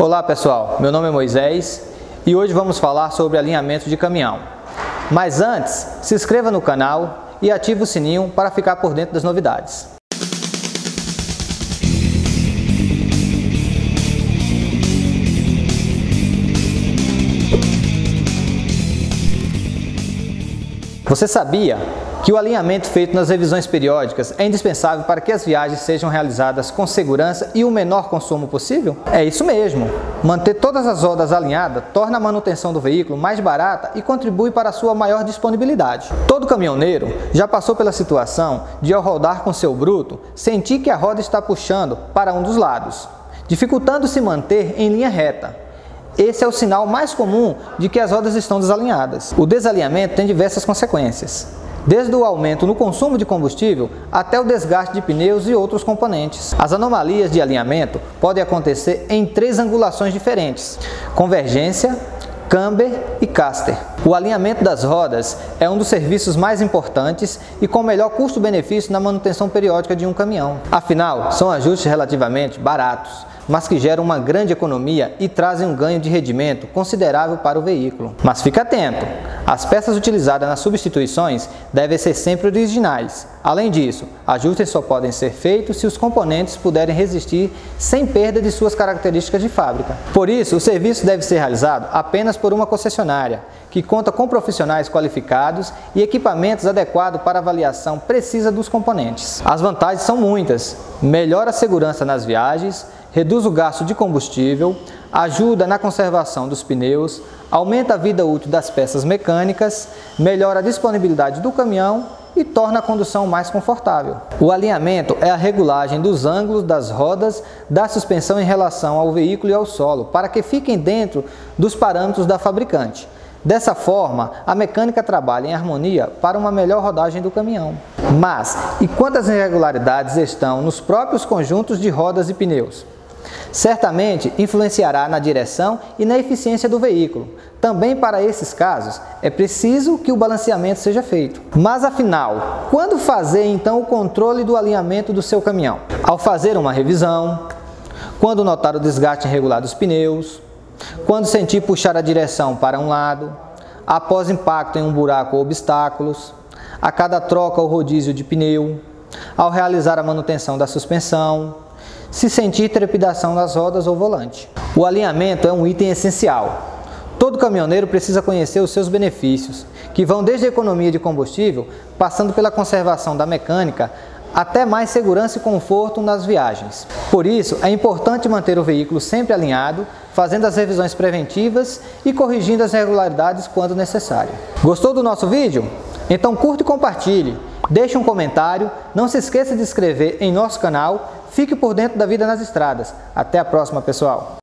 Olá pessoal, meu nome é Moisés e hoje vamos falar sobre alinhamento de caminhão. Mas antes, se inscreva no canal e ative o sininho para ficar por dentro das novidades. Você sabia que o alinhamento feito nas revisões periódicas é indispensável para que as viagens sejam realizadas com segurança e o menor consumo possível? É isso mesmo. Manter todas as rodas alinhadas torna a manutenção do veículo mais barata e contribui para a sua maior disponibilidade. Todo caminhoneiro já passou pela situação de ao rodar com seu bruto, sentir que a roda está puxando para um dos lados, dificultando se manter em linha reta. Esse é o sinal mais comum de que as rodas estão desalinhadas. O desalinhamento tem diversas consequências, desde o aumento no consumo de combustível até o desgaste de pneus e outros componentes. As anomalias de alinhamento podem acontecer em três angulações diferentes: convergência, camber e caster. O alinhamento das rodas é um dos serviços mais importantes e com melhor custo-benefício na manutenção periódica de um caminhão. Afinal, são ajustes relativamente baratos mas que geram uma grande economia e trazem um ganho de rendimento considerável para o veículo. Mas fique atento! As peças utilizadas nas substituições devem ser sempre originais. Além disso, ajustes só podem ser feitos se os componentes puderem resistir sem perda de suas características de fábrica. Por isso, o serviço deve ser realizado apenas por uma concessionária, que conta com profissionais qualificados e equipamentos adequados para avaliação precisa dos componentes. As vantagens são muitas: melhora a segurança nas viagens, reduz o gasto de combustível, ajuda na conservação dos pneus, aumenta a vida útil das peças mecânicas, melhora a disponibilidade do caminhão e torna a condução mais confortável. O alinhamento é a regulagem dos ângulos das rodas da suspensão em relação ao veículo e ao solo, para que fiquem dentro dos parâmetros da fabricante. Dessa forma, a mecânica trabalha em harmonia para uma melhor rodagem do caminhão. Mas, e quantas irregularidades estão nos próprios conjuntos de rodas e pneus? Certamente influenciará na direção e na eficiência do veículo. Também para esses casos é preciso que o balanceamento seja feito. Mas afinal, quando fazer então o controle do alinhamento do seu caminhão? Ao fazer uma revisão, quando notar o desgaste irregular dos pneus, quando sentir puxar a direção para um lado, após impacto em um buraco ou obstáculos, a cada troca ou rodízio de pneu, ao realizar a manutenção da suspensão, se sentir trepidação nas rodas ou volante. O alinhamento é um item essencial. Todo caminhoneiro precisa conhecer os seus benefícios, que vão desde a economia de combustível, passando pela conservação da mecânica, até mais segurança e conforto nas viagens. Por isso, é importante manter o veículo sempre alinhado, fazendo as revisões preventivas e corrigindo as irregularidades quando necessário. Gostou do nosso vídeo? Então curta e compartilhe. Deixe um comentário, não se esqueça de inscrever em nosso canal, fique por dentro da vida nas estradas. Até a próxima, pessoal!